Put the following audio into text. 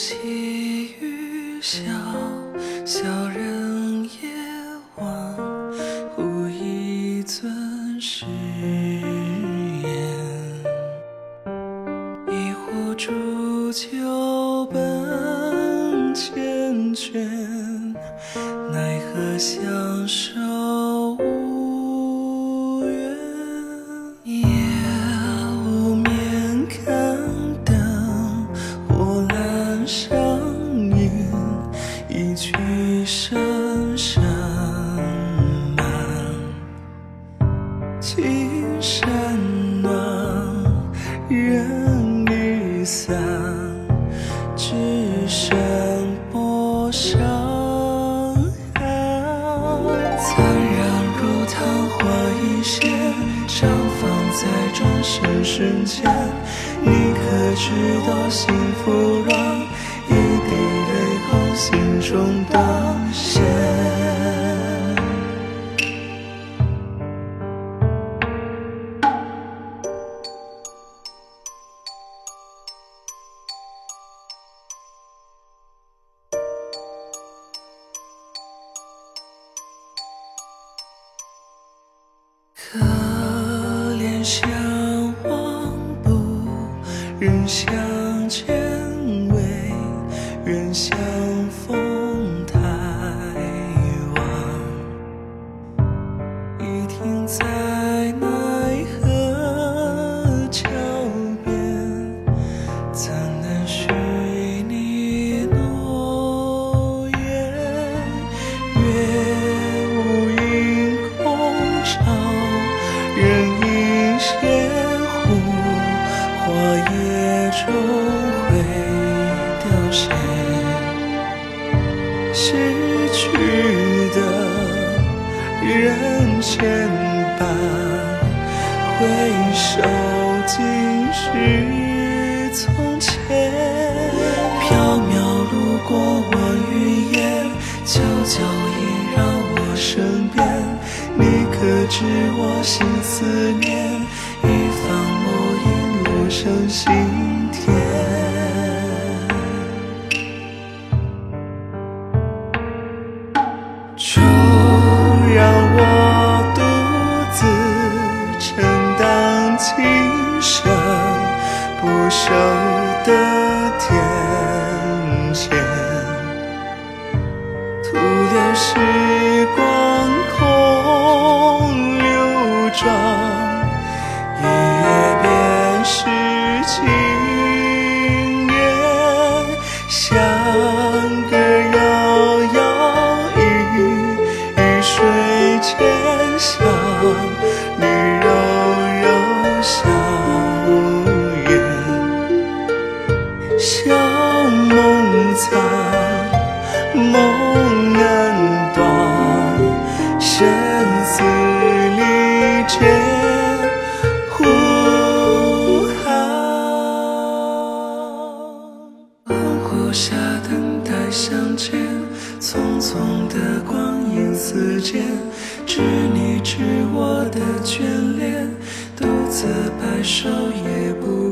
细雨潇小人夜望，忽一尊誓言。一壶浊酒本缱绻，奈何相守青山暖，人已散，只剩薄霜寒。残然如昙花一现，绽放在转身瞬间。你可知道幸福软，一滴泪后心中断可怜相望不忍相凋谢。逝去的人牵绊，回首尽是从前。缥缈路过万云烟，悄悄萦绕我身边。你可知我心思念？一方木影落成心田。就让我独自承担今生不朽的天谴，徒留时光空流转，匆的光阴似箭，知你知我的眷恋，独自白首也不